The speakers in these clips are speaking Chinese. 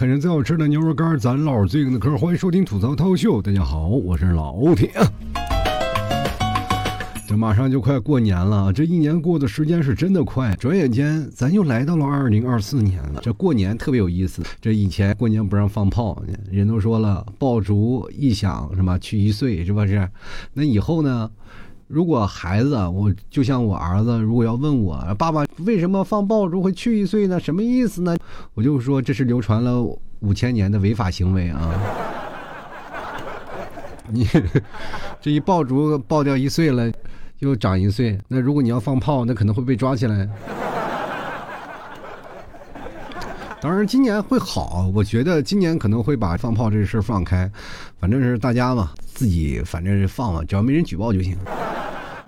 看着最好吃的牛肉干，咱唠最硬的嗑。欢迎收听吐槽涛秀，大家好，我是老铁。这马上就快过年了，这一年过的时间是真的快，转眼间咱又来到了二零二四年了。这过年特别有意思，这以前过年不让放炮，人都说了，爆竹一响什么去一岁，是不是？那以后呢？如果孩子，我就像我儿子，如果要问我爸爸为什么放爆竹会去一岁呢？什么意思呢？我就说这是流传了五千年的违法行为啊！你这一爆竹爆掉一岁了，又长一岁，那如果你要放炮，那可能会被抓起来。当然，今年会好，我觉得今年可能会把放炮这事放开，反正是大家嘛，自己反正是放了，只要没人举报就行。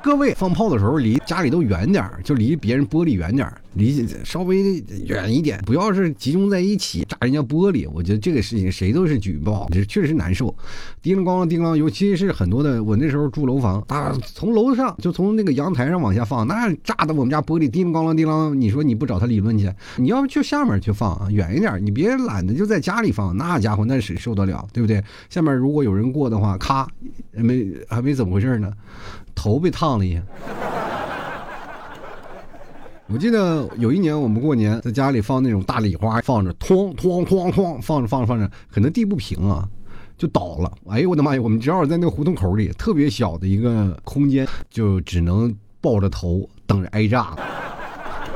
各位放炮的时候离家里都远点就离别人玻璃远点离稍微远一点，不要是集中在一起炸人家玻璃。我觉得这个事情谁都是举报，这确实难受。叮铃咣啷，叮啷，尤其是很多的，我那时候住楼房啊，从楼上就从那个阳台上往下放，那炸的我们家玻璃叮铃咣啷，叮啷。你说你不找他理论去？你要不去下面去放啊，远一点，你别懒得就在家里放，那家伙那谁受得了，对不对？下面如果有人过的话，咔，没还没怎么回事呢，头被烫了一下。我记得有一年我们过年在家里放那种大礼花，放着哐哐哐哐放着放着放着，可能地不平啊，就倒了。哎呦我的妈呀！我们正好在那个胡同口里，特别小的一个空间，就只能抱着头等着挨炸。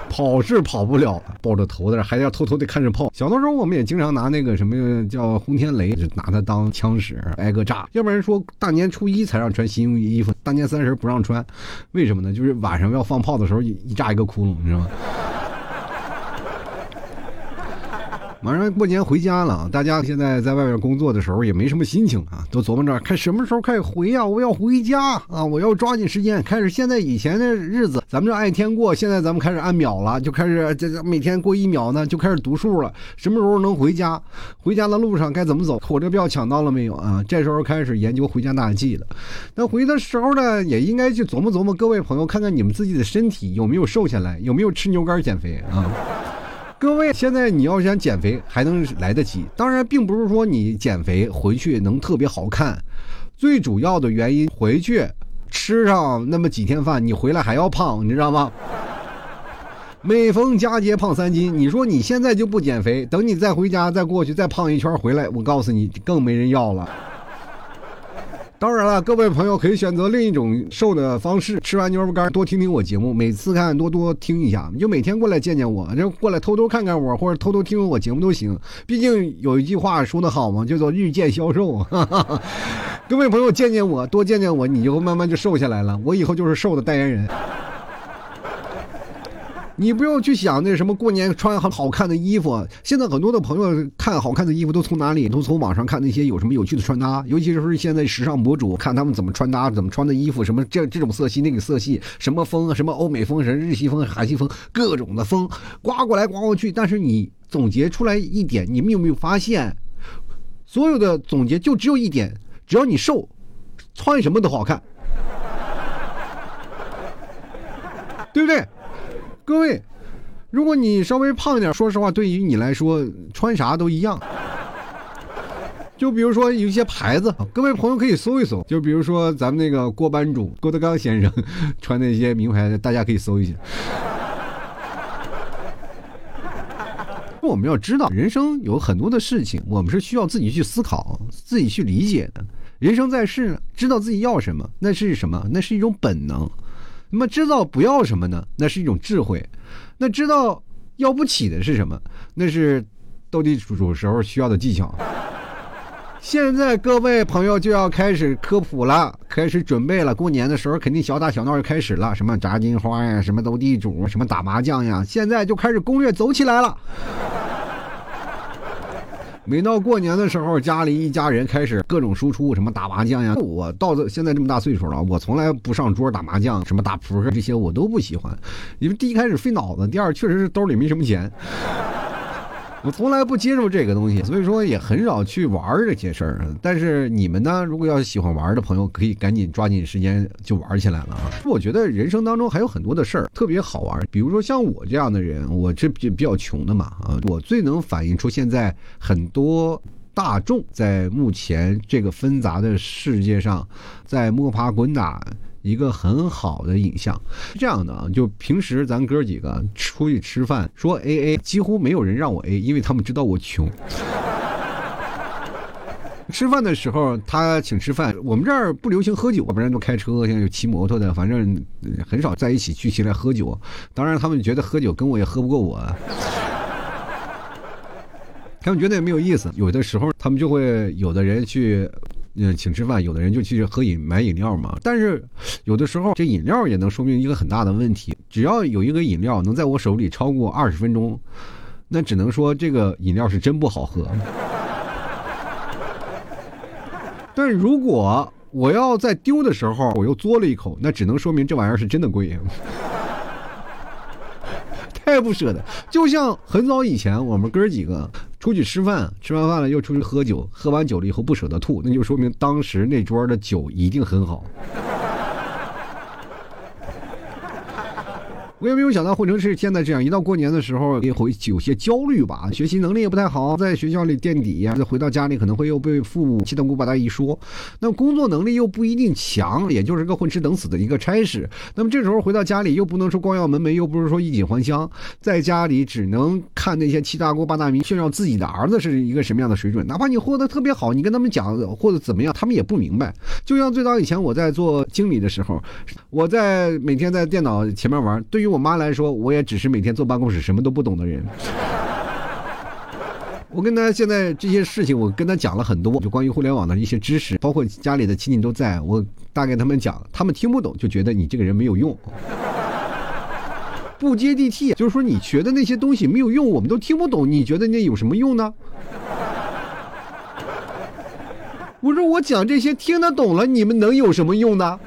跑是跑不了了，抱着头在那还要偷偷的看着炮。小的时候我们也经常拿那个什么叫轰天雷，就拿它当枪使，挨个炸。要不然说大年初一才让穿新衣服，大年三十不让穿，为什么呢？就是晚上要放炮的时候一炸一个窟窿，你知道吗？马上过年回家了啊，大家现在在外面工作的时候也没什么心情啊，都琢磨着看什么时候开始回呀？我要回家啊！我要抓紧时间开始。现在以前的日子咱们就按天过，现在咱们开始按秒了，就开始这这每天过一秒呢，就开始读数了。什么时候能回家？回家的路上该怎么走？火车票抢到了没有啊？这时候开始研究回家大计了。那回的时候呢，也应该去琢磨琢磨，各位朋友，看看你们自己的身体有没有瘦下来，有没有吃牛肝减肥啊？各位，现在你要想减肥还能来得及，当然并不是说你减肥回去能特别好看，最主要的原因回去吃上那么几天饭，你回来还要胖，你知道吗？每逢佳节胖三斤，你说你现在就不减肥，等你再回家再过去再胖一圈回来，我告诉你更没人要了。当然了，各位朋友可以选择另一种瘦的方式，吃完牛肉干多听听我节目，每次看多多听一下，你就每天过来见见我，就过来偷偷看看我，或者偷偷听我节目都行。毕竟有一句话说得好嘛，叫做日渐消瘦。各位朋友见见我，多见见我，你就慢慢就瘦下来了。我以后就是瘦的代言人。你不用去想那什么过年穿很好看的衣服。现在很多的朋友看好看的衣服都从哪里？都从网上看那些有什么有趣的穿搭，尤其是现在时尚博主看他们怎么穿搭，怎么穿的衣服，什么这这种色系那个色系，什么风，什么欧美风，什么日系风、韩系风，各种的风刮过来刮过去。但是你总结出来一点，你们有没有发现，所有的总结就只有一点：只要你瘦，穿什么都好看，对不对？各位，如果你稍微胖一点，说实话，对于你来说，穿啥都一样。就比如说有一些牌子，各位朋友可以搜一搜。就比如说咱们那个郭班主郭德纲先生穿那些名牌，大家可以搜一下。我们要知道，人生有很多的事情，我们是需要自己去思考、自己去理解的。人生在世，知道自己要什么，那是什么？那是一种本能。那么知道不要什么呢？那是一种智慧。那知道要不起的是什么？那是斗地主时候需要的技巧。现在各位朋友就要开始科普了，开始准备了。过年的时候肯定小打小闹就开始了，什么炸金花呀，什么斗地主，什么打麻将呀，现在就开始攻略走起来了。每到过年的时候，家里一家人开始各种输出，什么打麻将呀。我到现在这么大岁数了，我从来不上桌打麻将，什么打扑克这些我都不喜欢。因为第一开始费脑子，第二确实是兜里没什么钱。我从来不接受这个东西，所以说也很少去玩这些事儿。但是你们呢，如果要是喜欢玩的朋友，可以赶紧抓紧时间就玩起来了啊！我觉得人生当中还有很多的事儿特别好玩，比如说像我这样的人，我这比比较穷的嘛啊，我最能反映出现在很多。大众在目前这个纷杂的世界上，在摸爬滚打一个很好的影像。是这样的啊，就平时咱哥几个出去吃饭，说 A A，几乎没有人让我 A，因为他们知道我穷。吃饭的时候他请吃饭，我们这儿不流行喝酒，要不然都开车，现在有骑摩托的，反正很少在一起聚起来喝酒。当然，他们觉得喝酒跟我也喝不过我。他们觉得也没有意思，有的时候他们就会有的人去，嗯，请吃饭，有的人就去喝饮买饮料嘛。但是有的时候这饮料也能说明一个很大的问题，只要有一个饮料能在我手里超过二十分钟，那只能说这个饮料是真不好喝。但如果我要在丢的时候我又嘬了一口，那只能说明这玩意儿是真的贵。太不舍得，就像很早以前我们哥几个出去吃饭，吃完饭了又出去喝酒，喝完酒了以后不舍得吐，那就说明当时那桌的酒一定很好。我也没有想到混成是现在这样，一到过年的时候也会有些焦虑吧，学习能力也不太好，在学校里垫底呀，回到家里可能会又被父母七大姑八大姨说，那工作能力又不一定强，也就是个混吃等死的一个差事。那么这时候回到家里又不能说光耀门楣，又不是说衣锦还乡，在家里只能看那些七大姑八大姨炫耀自己的儿子是一个什么样的水准，哪怕你活得特别好，你跟他们讲或者怎么样，他们也不明白。就像最早以前我在做经理的时候，我在每天在电脑前面玩，对于对我妈来说，我也只是每天坐办公室什么都不懂的人。我跟他现在这些事情，我跟他讲了很多，就关于互联网的一些知识，包括家里的亲戚都在，我大概他们讲，他们听不懂，就觉得你这个人没有用，不接地气。就是说你学的那些东西没有用，我们都听不懂，你觉得那有什么用呢？我说我讲这些听得懂了，你们能有什么用呢？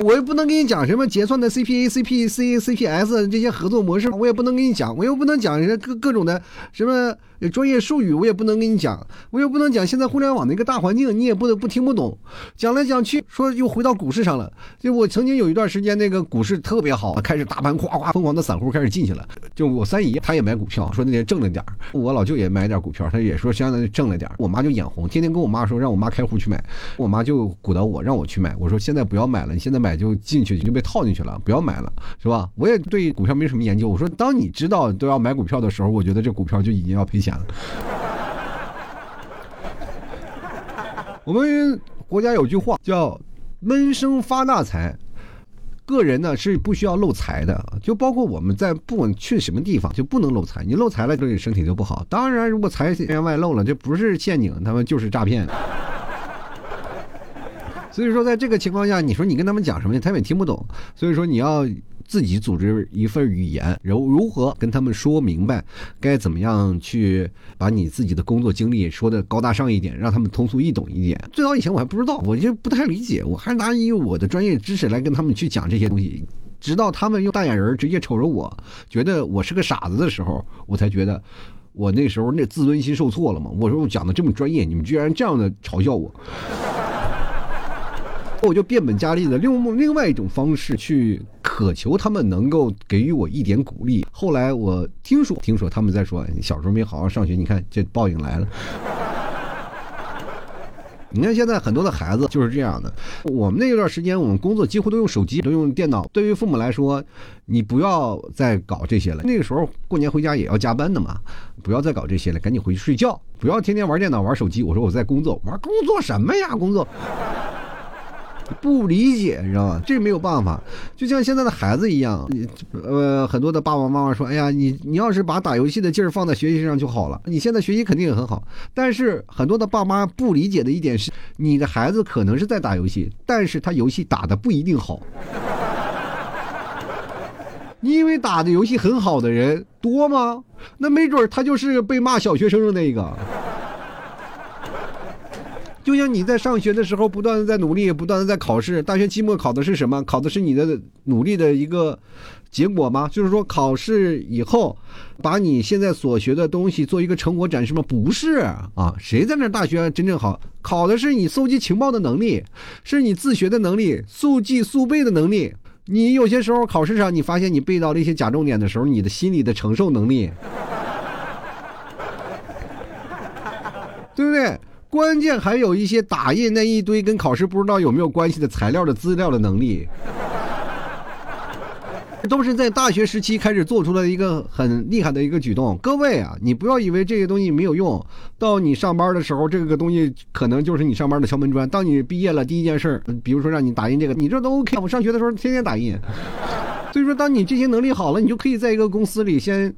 我又不能跟你讲什么结算的 CPA、CPC、CPS 这些合作模式，我也不能跟你讲，我又不能讲人家各各种的什么。专业术语我也不能跟你讲，我又不能讲现在互联网的一个大环境，你也不能不听不懂。讲来讲去，说又回到股市上了。就我曾经有一段时间，那个股市特别好，开始大盘夸夸疯狂的散户开始进去了。就我三姨，她也买股票，说那天挣了点我老舅也买点股票，他也说相当于挣了点我妈就眼红，天天跟我妈说让我妈开户去买。我妈就鼓捣我让我去买。我说现在不要买了，你现在买就进去就被套进去了，不要买了，是吧？我也对股票没什么研究。我说当你知道都要买股票的时候，我觉得这股票就已经要赔钱。我们国家有句话叫“闷声发大财”，个人呢是不需要漏财的，就包括我们在不管去什么地方就不能漏财，你漏财了对你身体就不好。当然，如果财源外漏了，这不是陷阱，他们就是诈骗。所以说，在这个情况下，你说你跟他们讲什么，他们也听不懂。所以说，你要。自己组织一份语言，如如何跟他们说明白，该怎么样去把你自己的工作经历说的高大上一点，让他们通俗易懂一点。最早以前我还不知道，我就不太理解，我还拿以我的专业知识来跟他们去讲这些东西，直到他们用大眼人直接瞅着我，觉得我是个傻子的时候，我才觉得我那时候那自尊心受挫了嘛。我说我讲的这么专业，你们居然这样的嘲笑我。我就变本加厉的用另外一种方式去渴求他们能够给予我一点鼓励。后来我听说，听说他们在说，你小时候没好好上学，你看这报应来了。你看现在很多的孩子就是这样的。我们那一段时间，我们工作几乎都用手机，都用电脑。对于父母来说，你不要再搞这些了。那个时候过年回家也要加班的嘛，不要再搞这些了，赶紧回去睡觉，不要天天玩电脑玩手机。我说我在工作，玩工作什么呀？工作。不理解，你知道吗？这没有办法，就像现在的孩子一样，呃，很多的爸爸妈妈说：“哎呀，你你要是把打游戏的劲儿放在学习上就好了。你现在学习肯定也很好，但是很多的爸妈不理解的一点是，你的孩子可能是在打游戏，但是他游戏打的不一定好。你以为打的游戏很好的人多吗？那没准他就是被骂小学生的那个。”就像你在上学的时候，不断的在努力，不断的在考试。大学期末考的是什么？考的是你的努力的一个结果吗？就是说，考试以后，把你现在所学的东西做一个成果展示吗？不是啊，谁在那大学真正好？考的是你搜集情报的能力，是你自学的能力，速记速背的能力。你有些时候考试上，你发现你背到了一些假重点的时候，你的心理的承受能力，对不对？关键还有一些打印那一堆跟考试不知道有没有关系的材料的资料的能力，都是在大学时期开始做出了一个很厉害的一个举动。各位啊，你不要以为这些东西没有用，到你上班的时候，这个东西可能就是你上班的敲门砖。当你毕业了，第一件事比如说让你打印这个，你这都 OK。我上学的时候天天打印，所以说当你这些能力好了，你就可以在一个公司里先。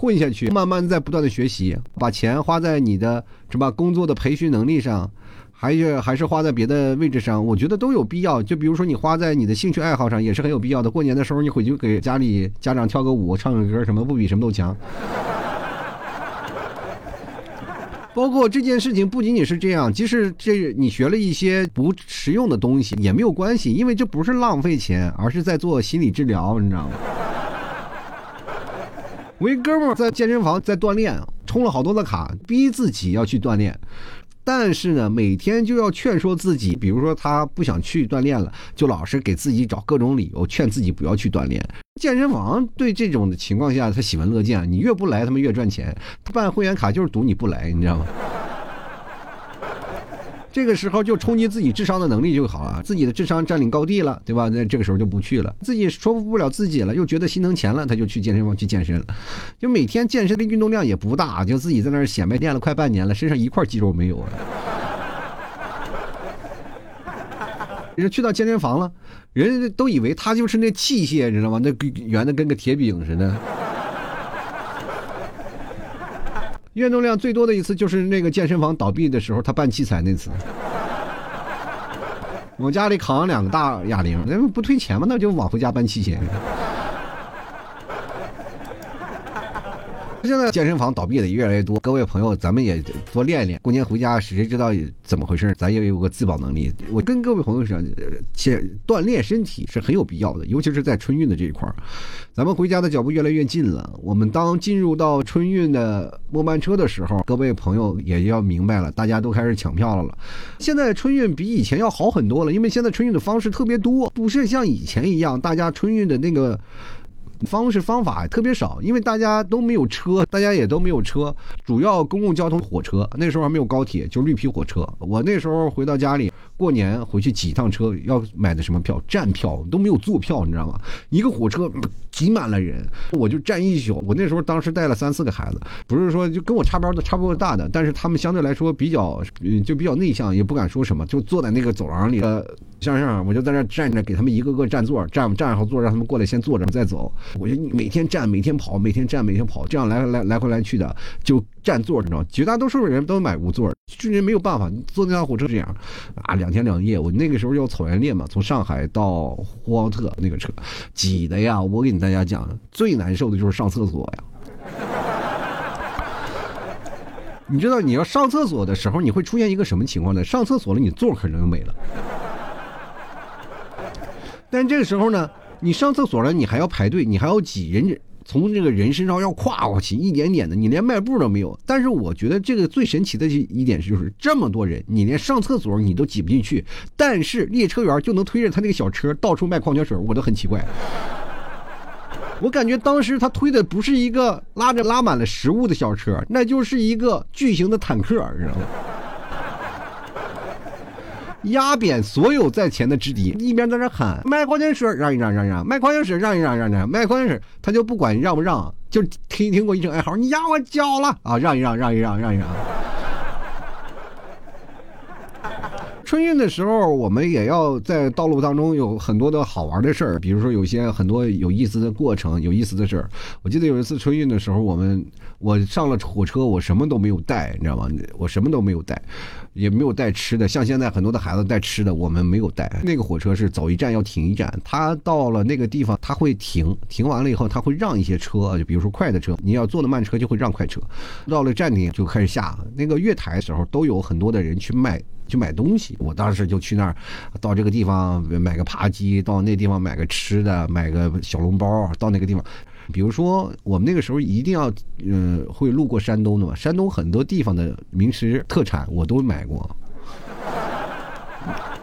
混下去，慢慢在不断的学习，把钱花在你的是吧工作的培训能力上，还是还是花在别的位置上，我觉得都有必要。就比如说你花在你的兴趣爱好上，也是很有必要的。过年的时候你回去给家里家长跳个舞、唱个歌，什么不比什么都强。包括这件事情不仅仅是这样，即使这你学了一些不实用的东西也没有关系，因为这不是浪费钱，而是在做心理治疗，你知道吗？我一哥们儿在健身房在锻炼，充了好多的卡，逼自己要去锻炼，但是呢，每天就要劝说自己，比如说他不想去锻炼了，就老是给自己找各种理由，劝自己不要去锻炼。健身房对这种的情况下，他喜闻乐见，你越不来，他们越赚钱。他办会员卡就是赌你不来，你知道吗？这个时候就冲击自己智商的能力就好了，自己的智商占领高地了，对吧？那这个时候就不去了，自己说服不了自己了，又觉得心疼钱了，他就去健身房去健身了。就每天健身的运动量也不大，就自己在那儿显摆练了快半年了，身上一块肌肉没有了。人去到健身房了，人都以为他就是那器械，你知道吗？那圆的跟个铁饼似的。运动量最多的一次就是那个健身房倒闭的时候，他办器材那次。我家里扛两个大哑铃，那不退钱吗？那就往回家搬器械。现在健身房倒闭的越来越多，各位朋友，咱们也多练练。过年回家，谁知道怎么回事？咱也有个自保能力。我跟各位朋友说，且锻炼身体是很有必要的，尤其是在春运的这一块儿。咱们回家的脚步越来越近了。我们当进入到春运的末班车的时候，各位朋友也要明白了，大家都开始抢票了了。现在春运比以前要好很多了，因为现在春运的方式特别多，不是像以前一样，大家春运的那个。方式方法特别少，因为大家都没有车，大家也都没有车，主要公共交通火车，那时候还没有高铁，就绿皮火车。我那时候回到家里。过年回去挤趟车，要买的什么票？站票都没有坐票，你知道吗？一个火车挤满了人，我就站一宿。我那时候当时带了三四个孩子，不是说就跟我差不多差不多大的，但是他们相对来说比较就比较内向，也不敢说什么，就坐在那个走廊里。呃，像样，我就在那站着，给他们一个个占座，站站好座，让他们过来先坐着再走。我就每天站，每天跑，每天站，每天跑，这样来来来回来去的就。占座，你知道绝大多数人都买无座，军人没有办法，坐那趟火车这样，啊，两天两夜。我那个时候要草原列嘛，从上海到呼和浩特那个车，挤的呀！我给你大家讲，最难受的就是上厕所呀。你知道你要上厕所的时候，你会出现一个什么情况呢？上厕所了，你座可能就没了。但这个时候呢，你上厕所了，你还要排队，你还要挤人。从这个人身上要跨过去一点点的，你连迈步都没有。但是我觉得这个最神奇的一点就是这么多人，你连上厕所你都挤不进去，但是列车员就能推着他那个小车到处卖矿泉水，我都很奇怪。我感觉当时他推的不是一个拉着拉满了食物的小车，那就是一个巨型的坦克，你知道吗？压扁所有在前的之敌，一边在那喊卖矿泉水让一让让一让，卖矿泉水让一让让一让，卖矿泉水他就不管让不让，就听听过一声哀嚎，你压我脚了啊，让一让让一让让一让。春运的时候，我们也要在道路当中有很多的好玩的事儿，比如说有些很多有意思的过程、有意思的事儿。我记得有一次春运的时候，我们我上了火车，我什么都没有带，你知道吗？我什么都没有带，也没有带吃的。像现在很多的孩子带吃的，我们没有带。那个火车是走一站要停一站，他到了那个地方他会停，停完了以后他会让一些车，就比如说快的车，你要坐的慢车就会让快车。到了站点就开始下那个月台的时候，都有很多的人去卖。去买东西。我当时就去那儿，到这个地方买个扒鸡，到那地方买个吃的，买个小笼包，到那个地方。比如说，我们那个时候一定要，嗯，会路过山东的嘛。山东很多地方的名食特产我都买过。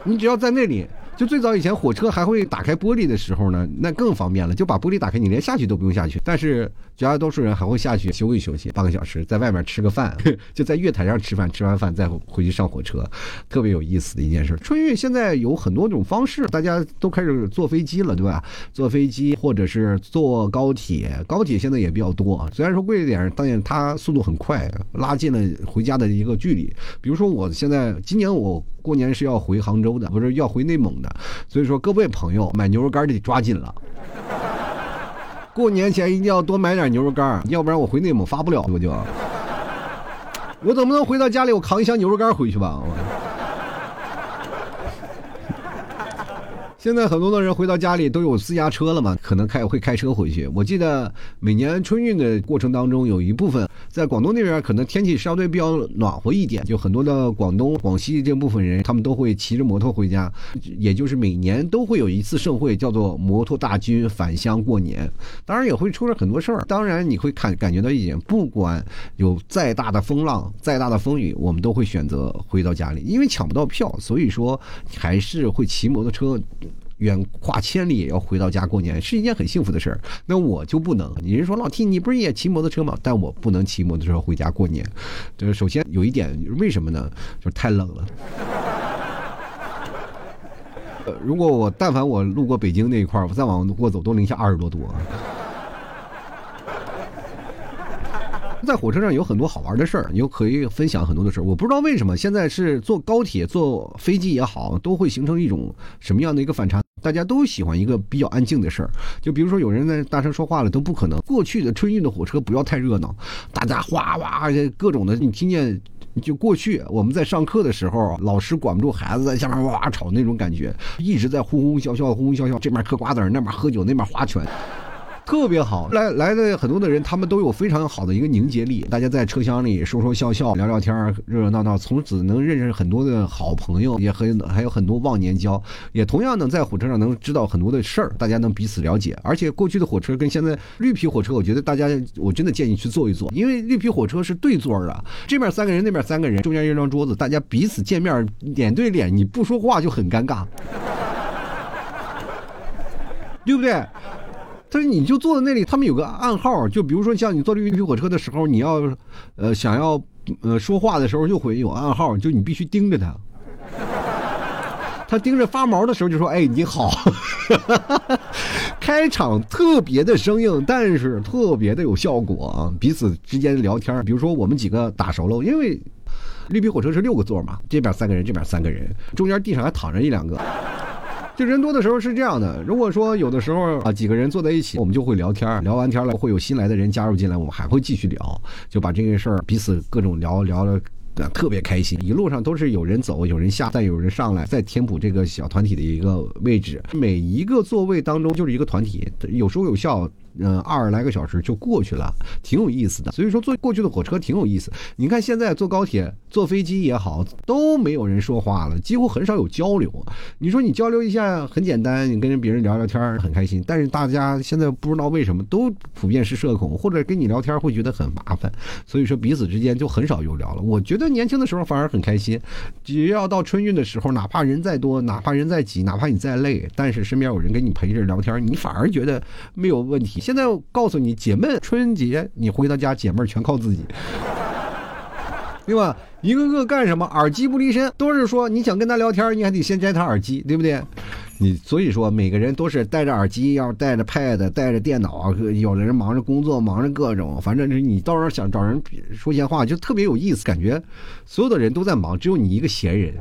你只要在那里。就最早以前火车还会打开玻璃的时候呢，那更方便了，就把玻璃打开，你连下去都不用下去。但是绝大多数人还会下去休息休息，半个小时，在外面吃个饭，就在月台上吃饭，吃完饭再回去上火车，特别有意思的一件事。春运现在有很多种方式，大家都开始坐飞机了，对吧？坐飞机或者是坐高铁，高铁现在也比较多啊，虽然说贵一点，但是它速度很快，拉近了回家的一个距离。比如说我现在今年我过年是要回杭州的，不是要回内蒙的。所以说，各位朋友，买牛肉干得抓紧了。过年前一定要多买点牛肉干，要不然我回内蒙发不了，我就。我总不能回到家里，我扛一箱牛肉干回去吧？现在很多的人回到家里都有私家车了嘛，可能开会开车回去。我记得每年春运的过程当中，有一部分在广东那边，可能天气相对比较暖和一点，就很多的广东、广西这部分人，他们都会骑着摩托回家，也就是每年都会有一次盛会，叫做摩托大军返乡过年。当然也会出了很多事儿。当然你会看感觉到一点，不管有再大的风浪、再大的风雨，我们都会选择回到家里，因为抢不到票，所以说还是会骑摩托车。远跨千里也要回到家过年，是一件很幸福的事儿。那我就不能。你是说老 T，你不是也骑摩托车吗？但我不能骑摩托车回家过年。就是首先有一点，为什么呢？就是太冷了。如果我但凡我路过北京那一块儿，我再往过走，都零下二十多度。在火车上有很多好玩的事儿，你又可以分享很多的事儿。我不知道为什么现在是坐高铁、坐飞机也好，都会形成一种什么样的一个反差？大家都喜欢一个比较安静的事儿。就比如说有人在大声说话了，都不可能。过去的春运的火车不要太热闹，大家哗哗各种的，你听见就过去我们在上课的时候，老师管不住孩子在下面哇哇吵那种感觉，一直在呼呼啸啸、呼呼啸啸，这边嗑瓜子那边喝酒，那边划拳。特别好，来来的很多的人，他们都有非常好的一个凝结力。大家在车厢里说说笑笑，聊聊天，热热闹闹，从此能认识很多的好朋友，也很还有很多忘年交。也同样能在火车上能知道很多的事儿，大家能彼此了解。而且过去的火车跟现在绿皮火车，我觉得大家我真的建议去坐一坐，因为绿皮火车是对座的，这边三个人，那边三个人，中间一张桌子，大家彼此见面脸对脸，你不说话就很尴尬，对不对？但是你就坐在那里，他们有个暗号，就比如说像你坐绿皮火车的时候，你要，呃，想要，呃，说话的时候就会有暗号，就你必须盯着他，他盯着发毛的时候就说：“哎，你好。”开场特别的生硬，但是特别的有效果啊！彼此之间聊天，比如说我们几个打熟了，因为绿皮火车是六个座嘛，这边三个人，这边三个人，中间地上还躺着一两个。就人多的时候是这样的，如果说有的时候啊几个人坐在一起，我们就会聊天聊完天了会有新来的人加入进来，我们还会继续聊，就把这些事儿彼此各种聊聊的特别开心。一路上都是有人走，有人下，再有人上来，再填补这个小团体的一个位置。每一个座位当中就是一个团体，有说有笑。嗯，二十来个小时就过去了，挺有意思的。所以说坐过去的火车挺有意思。你看现在坐高铁、坐飞机也好，都没有人说话了，几乎很少有交流。你说你交流一下很简单，你跟别人聊聊天很开心。但是大家现在不知道为什么都普遍是社恐，或者跟你聊天会觉得很麻烦，所以说彼此之间就很少有聊了。我觉得年轻的时候反而很开心，只要到春运的时候，哪怕人再多，哪怕人再挤，哪怕你再累，但是身边有人跟你陪着聊天，你反而觉得没有问题。现在告诉你，姐妹，春节你回到家，姐妹全靠自己，对吧？一个个干什么？耳机不离身，都是说你想跟他聊天，你还得先摘他耳机，对不对？你所以说，每个人都是戴着耳机，要带着 pad，带着电脑，有的人忙着工作，忙着各种，反正是你到时候想找人说闲话，就特别有意思，感觉所有的人都在忙，只有你一个闲人。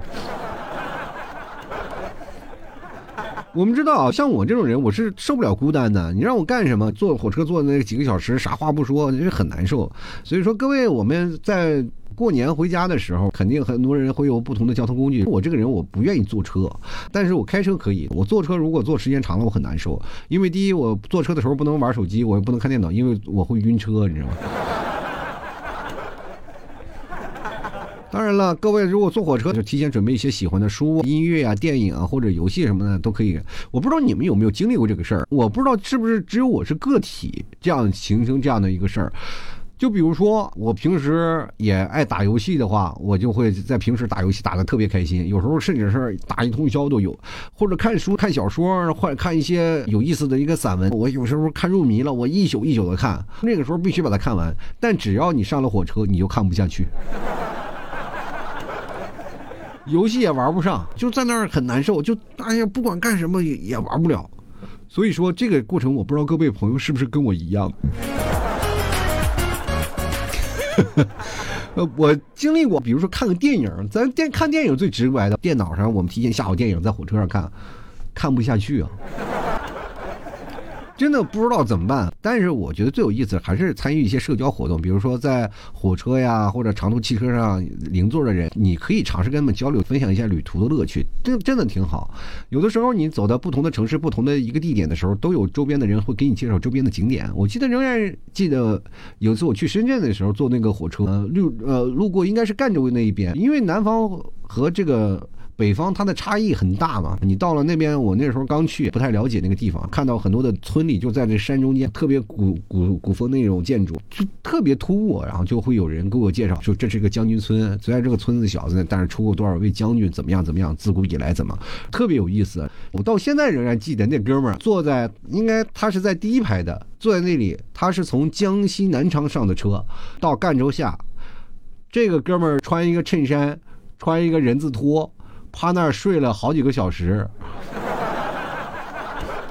我们知道，像我这种人，我是受不了孤单的。你让我干什么？坐火车坐那几个小时，啥话不说，就是很难受。所以说，各位，我们在过年回家的时候，肯定很多人会有不同的交通工具。我这个人，我不愿意坐车，但是我开车可以。我坐车如果坐时间长了，我很难受。因为第一，我坐车的时候不能玩手机，我也不能看电脑，因为我会晕车，你知道吗？当然了，各位如果坐火车，就提前准备一些喜欢的书、音乐啊、电影啊或者游戏什么的都可以。我不知道你们有没有经历过这个事儿，我不知道是不是只有我是个体这样形成这样的一个事儿。就比如说，我平时也爱打游戏的话，我就会在平时打游戏打的特别开心，有时候甚至是打一通宵都有，或者看书、看小说，或者看一些有意思的一个散文，我有时候看入迷了，我一宿一宿的看，那个时候必须把它看完。但只要你上了火车，你就看不下去，游戏也玩不上，就在那儿很难受，就哎呀，不管干什么也也玩不了。所以说，这个过程我不知道各位朋友是不是跟我一样。呃，我经历过，比如说看个电影，咱电看电影最直观的，电脑上我们提前下好电影，在火车上看，看不下去啊。真的不知道怎么办，但是我觉得最有意思还是参与一些社交活动，比如说在火车呀或者长途汽车上邻座的人，你可以尝试跟他们交流，分享一下旅途的乐趣，真真的挺好。有的时候你走到不同的城市、不同的一个地点的时候，都有周边的人会给你介绍周边的景点。我记得仍然记得有一次我去深圳的时候，坐那个火车，路呃路过应该是赣州那一边，因为南方和这个。北方它的差异很大嘛，你到了那边，我那时候刚去，不太了解那个地方，看到很多的村里就在这山中间，特别古古古风那种建筑，就特别突兀。然后就会有人给我介绍说，这是个将军村，虽然这个村子小，但是出过多少位将军，怎么样怎么样，自古以来怎么，特别有意思。我到现在仍然记得那哥们儿坐在，应该他是在第一排的，坐在那里，他是从江西南昌上的车，到赣州下，这个哥们儿穿一个衬衫，穿一个人字拖。趴那儿睡了好几个小时，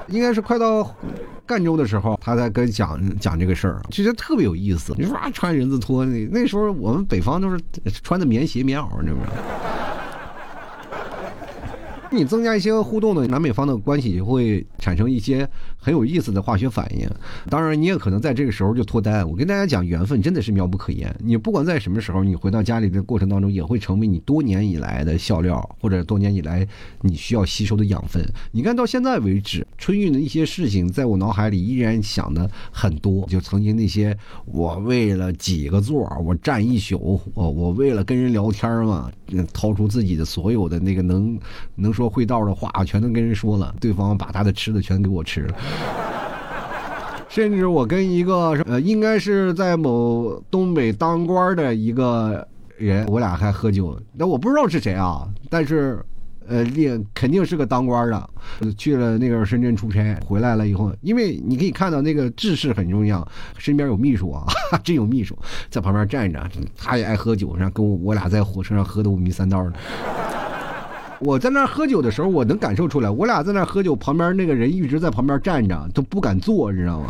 应该是快到赣州的时候，他才跟讲讲这个事儿，觉得特别有意思。你说，穿人字拖，那那时候我们北方都是穿的棉鞋、棉袄，你知不知道？你增加一些互动的南北方的关系，会产生一些很有意思的化学反应。当然，你也可能在这个时候就脱单。我跟大家讲，缘分真的是妙不可言。你不管在什么时候，你回到家里的过程当中，也会成为你多年以来的笑料，或者多年以来你需要吸收的养分。你看到现在为止，春运的一些事情，在我脑海里依然想的很多。就曾经那些，我为了几个座，我站一宿，我我为了跟人聊天嘛，掏出自己的所有的那个能能。说会道的话全都跟人说了，对方把他的吃的全给我吃了，甚至我跟一个呃，应该是在某东北当官的一个人，我俩还喝酒，那我不知道是谁啊，但是呃，另肯定是个当官的，去了那个深圳出差，回来了以后，因为你可以看到那个制式很重要，身边有秘书啊，真有秘书在旁边站着，他也爱喝酒，然后跟我我俩在火车上喝的五迷三道的。我在那喝酒的时候，我能感受出来，我俩在那喝酒，旁边那个人一直在旁边站着，都不敢坐，你知道吗？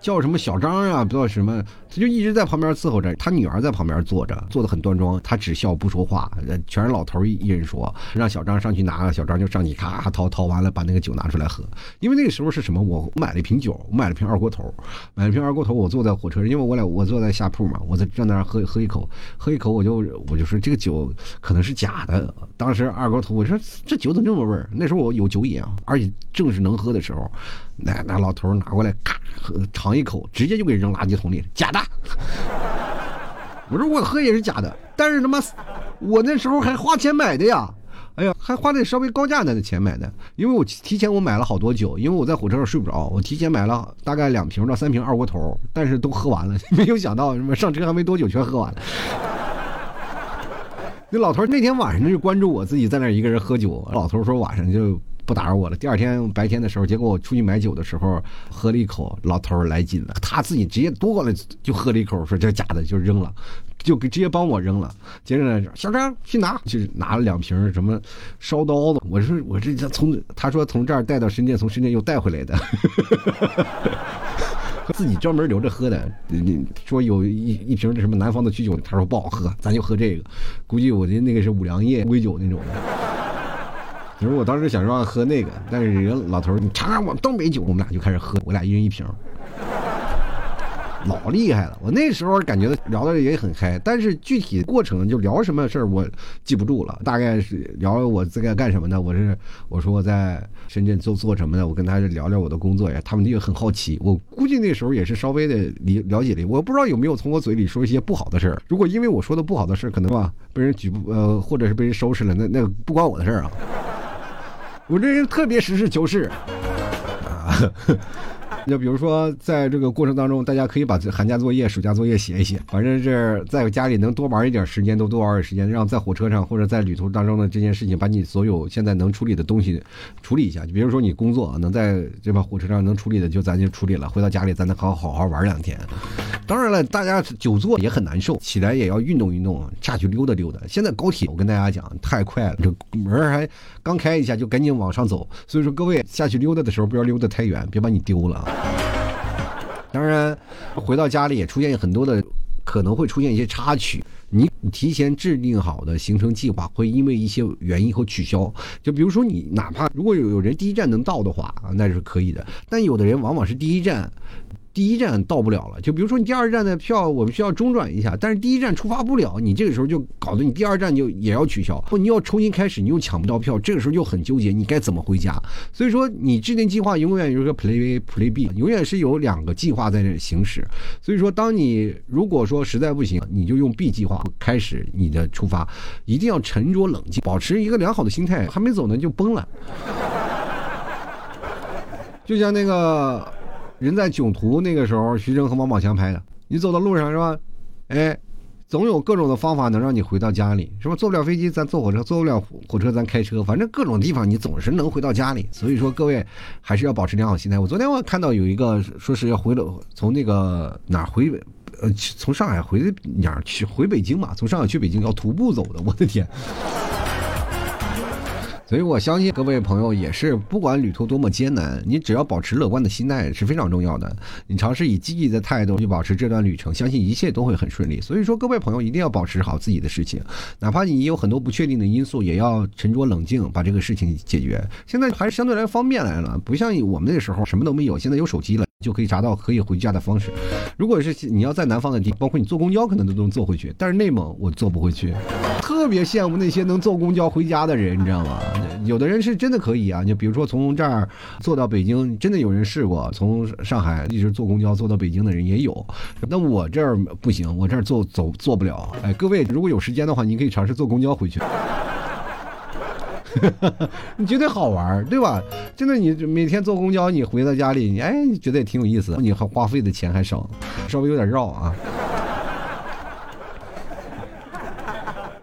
叫什么小张啊？不知道什么，他就一直在旁边伺候着。他女儿在旁边坐着，坐的很端庄。他只笑不说话，全是老头一人说。让小张上去拿，小张就上去咔掏掏完了，把那个酒拿出来喝。因为那个时候是什么？我买了一瓶酒，我买了瓶二锅头，买了瓶二锅头。我坐在火车上，因为我俩我坐在下铺嘛，我在站那喝喝一口，喝一口我就我就说这个酒可能是假的。当时二锅头我说这酒怎么这么味儿？那时候我有酒瘾啊，而且正是能喝的时候。那那老头拿过来，咔尝一口，直接就给扔垃圾桶里，假的。我说我喝也是假的，但是他妈，我那时候还花钱买的呀，哎呀，还花的稍微高价的钱买的，因为我提前我买了好多酒，因为我在火车上睡不着，我提前买了大概两瓶到三瓶二锅头，但是都喝完了，没有想到什么上车还没多久全喝完了。那老头那天晚上就关注我自己在那一个人喝酒，老头说晚上就。不打扰我了。第二天白天的时候，结果我出去买酒的时候喝了一口，老头来劲了，他自己直接夺过来就喝了一口，说这假的，就扔了，就给直接帮我扔了。接着呢，小张去拿，就是拿了两瓶什么烧刀子。我说我这从他说从这儿带到深圳，从深圳又带回来的，自己专门留着喝的。你说有一一瓶这什么南方的曲酒，他说不好喝，咱就喝这个。估计我的那个是五粮液龟酒那种的。其实我当时想让喝那个，但是人老头你尝尝我东北酒，我们俩就开始喝，我俩一人一瓶。老厉害了。我那时候感觉聊的也很嗨，但是具体过程就聊什么事儿我记不住了。大概是聊我在干什么呢？我是我说我在深圳做做什么呢？我跟他聊聊我的工作呀，他们就很好奇。我估计那时候也是稍微的理了解了，我不知道有没有从我嘴里说一些不好的事儿。如果因为我说的不好的事儿，可能吧被人举呃或者是被人收拾了，那那不关我的事儿啊。我这人特别实事求是啊。就比如说，在这个过程当中，大家可以把寒假作业、暑假作业写一写，反正是在家里能多玩一点时间，都多玩点时间，让在火车上或者在旅途当中的这件事情，把你所有现在能处理的东西处理一下。就比如说你工作能在这把火车上能处理的，就咱就处理了。回到家里，咱能好好好玩两天。当然了，大家久坐也很难受，起来也要运动运动，下去溜达溜达。现在高铁，我跟大家讲，太快了，这门还刚开一下，就赶紧往上走。所以说，各位下去溜达的时候，不要溜得太远，别把你丢了啊。当然，回到家里也出现很多的，可能会出现一些插曲。你提前制定好的行程计划，会因为一些原因和取消。就比如说，你哪怕如果有有人第一站能到的话啊，那是可以的。但有的人往往是第一站。第一站到不了了，就比如说你第二站的票，我们需要中转一下，但是第一站出发不了，你这个时候就搞得你第二站就也要取消，或你要重新开始，你又抢不到票，这个时候就很纠结，你该怎么回家？所以说，你制定计划永远有一个 play A、play B，永远是有两个计划在那行驶。所以说，当你如果说实在不行，你就用 B 计划开始你的出发，一定要沉着冷静，保持一个良好的心态，还没走呢就崩了。就像那个。人在囧途那个时候，徐峥和王宝强拍的。你走到路上是吧？哎，总有各种的方法能让你回到家里，是吧？坐不了飞机，咱坐火车；坐不了火车，咱开车。反正各种地方你总是能回到家里。所以说，各位还是要保持良好心态。我昨天我看到有一个说是要回了，从那个哪儿回，呃，从上海回哪儿去？回北京嘛？从上海去北京要徒步走的，我的天！所以，我相信各位朋友也是，不管旅途多么艰难，你只要保持乐观的心态是非常重要的。你尝试以积极的态度去保持这段旅程，相信一切都会很顺利。所以说，各位朋友一定要保持好自己的事情，哪怕你有很多不确定的因素，也要沉着冷静把这个事情解决。现在还是相对来方便来了，不像我们那时候什么都没有，现在有手机了。就可以查到可以回家的方式。如果是你要在南方的地，包括你坐公交可能都能坐回去，但是内蒙我坐不回去。特别羡慕那些能坐公交回家的人，你知道吗？有的人是真的可以啊，就比如说从这儿坐到北京，真的有人试过，从上海一直坐公交坐到北京的人也有。那我这儿不行，我这儿坐走坐不了。哎，各位如果有时间的话，你可以尝试坐公交回去。你觉得好玩对吧？真的，你每天坐公交，你回到家里，你哎，你觉得也挺有意思，你还花费的钱还少，稍微有点绕啊。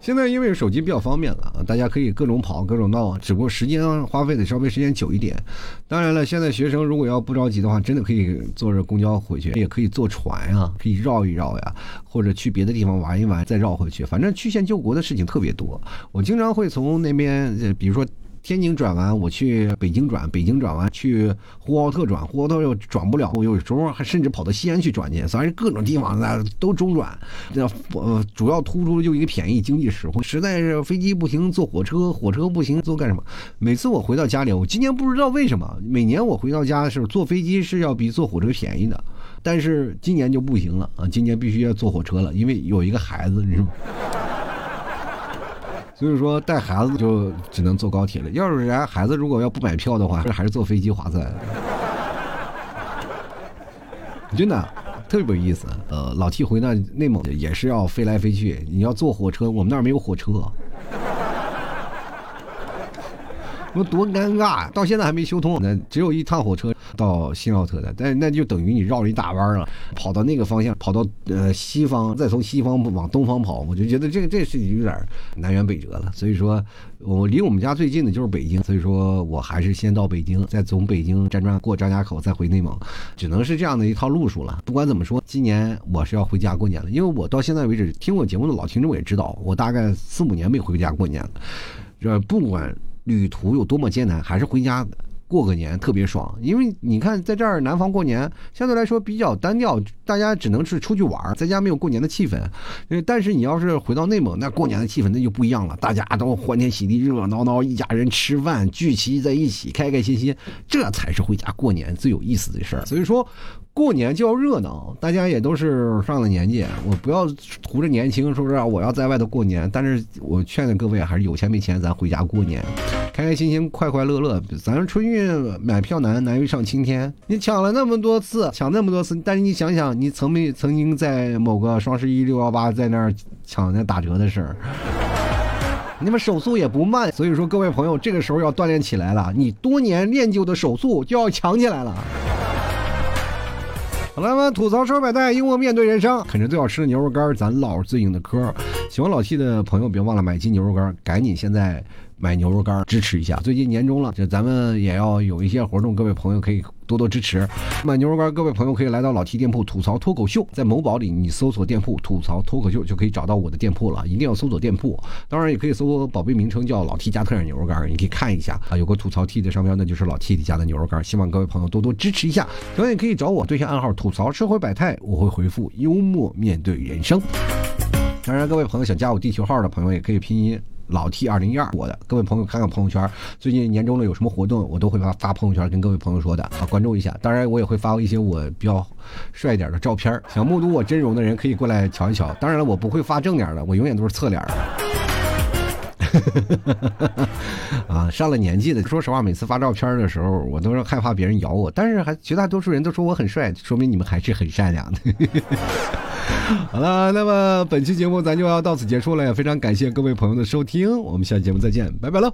现在因为手机比较方便了啊，大家可以各种跑各种闹，只不过时间花费的稍微时间久一点。当然了，现在学生如果要不着急的话，真的可以坐着公交回去，也可以坐船啊，可以绕一绕呀，或者去别的地方玩一玩再绕回去。反正曲线救国的事情特别多，我经常会从那边，比如说。天津转完，我去北京转，北京转完去呼和浩特转，呼和浩特又转不了，我有时候还甚至跑到西安去转去，反正各种地方那都中转。这呃，主要突出就一个便宜，经济实惠。实在是飞机不行，坐火车；火车不行，坐干什么？每次我回到家里，我今年不知道为什么，每年我回到家的时候，坐飞机是要比坐火车便宜的，但是今年就不行了啊！今年必须要坐火车了，因为有一个孩子，你知道吗？所以说带孩子就只能坐高铁了。要是人家孩子如果要不买票的话，还是坐飞机划算。真的特别有意思。呃，老替回那内蒙也是要飞来飞去，你要坐火车，我们那儿没有火车。说多尴尬呀，到现在还没修通，那只有一趟火车到新奥特的，但那就等于你绕了一大弯了，跑到那个方向，跑到呃西方，再从西方往东方跑，我就觉得这个这是有点南辕北辙了。所以说，我离我们家最近的就是北京，所以说我还是先到北京，再从北京辗转过张家口，再回内蒙，只能是这样的一套路数了。不管怎么说，今年我是要回家过年了，因为我到现在为止听我节目的老听众也知道，我大概四五年没回家过年了，这不管。旅途有多么艰难，还是回家过个年特别爽。因为你看，在这儿南方过年相对来说比较单调，大家只能是出去玩，在家没有过年的气氛。但是你要是回到内蒙，那过年的气氛那就不一样了，大家都欢天喜地、热热闹闹，一家人吃饭聚齐在一起，开开心心，这才是回家过年最有意思的事儿。所以说。过年就要热闹，大家也都是上了年纪，我不要图着年轻，是不是我要在外头过年。但是我劝劝各位，还是有钱没钱，咱回家过年，开开心心，快快乐乐。咱春运买票难，难于上青天。你抢了那么多次，抢那么多次，但是你想想，你曾没曾经在某个双十一、六幺八在那儿抢那打折的事儿？你们手速也不慢，所以说各位朋友，这个时候要锻炼起来了，你多年练就的手速就要强起来了。好了，们吐槽说百态，幽默面对人生，啃着最好吃的牛肉干，咱唠最硬的嗑。喜欢老 T 的朋友，别忘了买斤牛肉干，赶紧现在。买牛肉干支持一下，最近年终了，这咱们也要有一些活动，各位朋友可以多多支持。买牛肉干，各位朋友可以来到老 T 店铺吐槽脱口秀，在某宝里你搜索店铺吐槽脱口秀就可以找到我的店铺了，一定要搜索店铺。当然也可以搜索宝贝名称叫老 T 家特产牛肉干，你可以看一下啊，有个吐槽 T 的商标，那就是老 T 家的牛肉干。希望各位朋友多多支持一下，同样也可以找我对象暗号吐槽社会百态，我会回复幽默面对人生。当然，各位朋友想加我地球号的朋友也可以拼音。老 T 二零一二，我的各位朋友看看朋友圈，最近年终了有什么活动，我都会发发朋友圈跟各位朋友说的啊，关注一下。当然，我也会发一些我比较帅一点的照片，想目睹我真容的人可以过来瞧一瞧。当然了，我不会发正脸的，我永远都是侧脸。啊，上了年纪的，说实话，每次发照片的时候，我都是害怕别人咬我，但是还绝大多数人都说我很帅，说明你们还是很善良的。好了，那么本期节目咱就要到此结束了，也非常感谢各位朋友的收听，我们下期节目再见，拜拜喽。